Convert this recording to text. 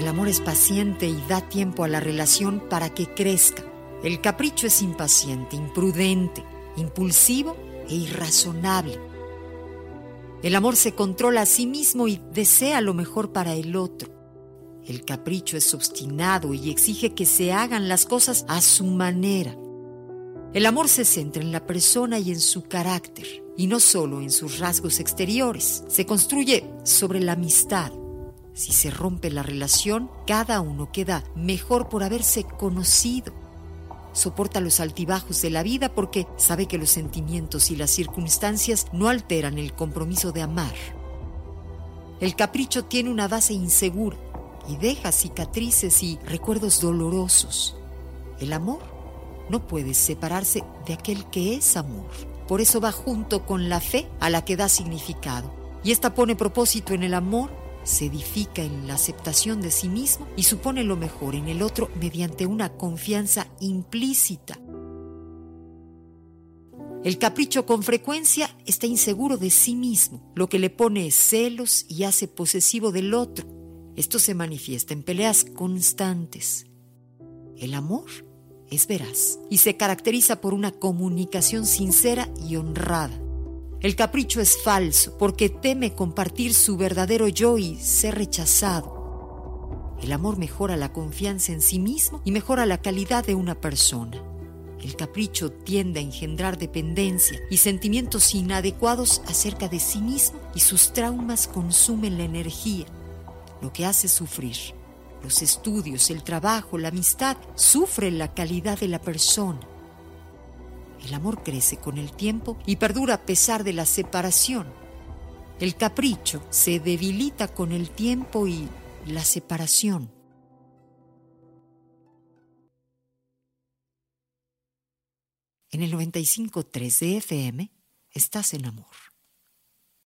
El amor es paciente y da tiempo a la relación para que crezca. El capricho es impaciente, imprudente, impulsivo e irrazonable. El amor se controla a sí mismo y desea lo mejor para el otro. El capricho es obstinado y exige que se hagan las cosas a su manera. El amor se centra en la persona y en su carácter, y no solo en sus rasgos exteriores. Se construye sobre la amistad. Si se rompe la relación, cada uno queda mejor por haberse conocido. Soporta los altibajos de la vida porque sabe que los sentimientos y las circunstancias no alteran el compromiso de amar. El capricho tiene una base insegura y deja cicatrices y recuerdos dolorosos. El amor no puede separarse de aquel que es amor. Por eso va junto con la fe a la que da significado. Y esta pone propósito en el amor, se edifica en la aceptación de sí mismo y supone lo mejor en el otro mediante una confianza implícita. El capricho con frecuencia está inseguro de sí mismo, lo que le pone celos y hace posesivo del otro. Esto se manifiesta en peleas constantes. El amor es veraz y se caracteriza por una comunicación sincera y honrada. El capricho es falso porque teme compartir su verdadero yo y ser rechazado. El amor mejora la confianza en sí mismo y mejora la calidad de una persona. El capricho tiende a engendrar dependencia y sentimientos inadecuados acerca de sí mismo y sus traumas consumen la energía, lo que hace sufrir. Los estudios, el trabajo, la amistad sufren la calidad de la persona. El amor crece con el tiempo y perdura a pesar de la separación. El capricho se debilita con el tiempo y la separación. En el 95.3 de FM estás en amor.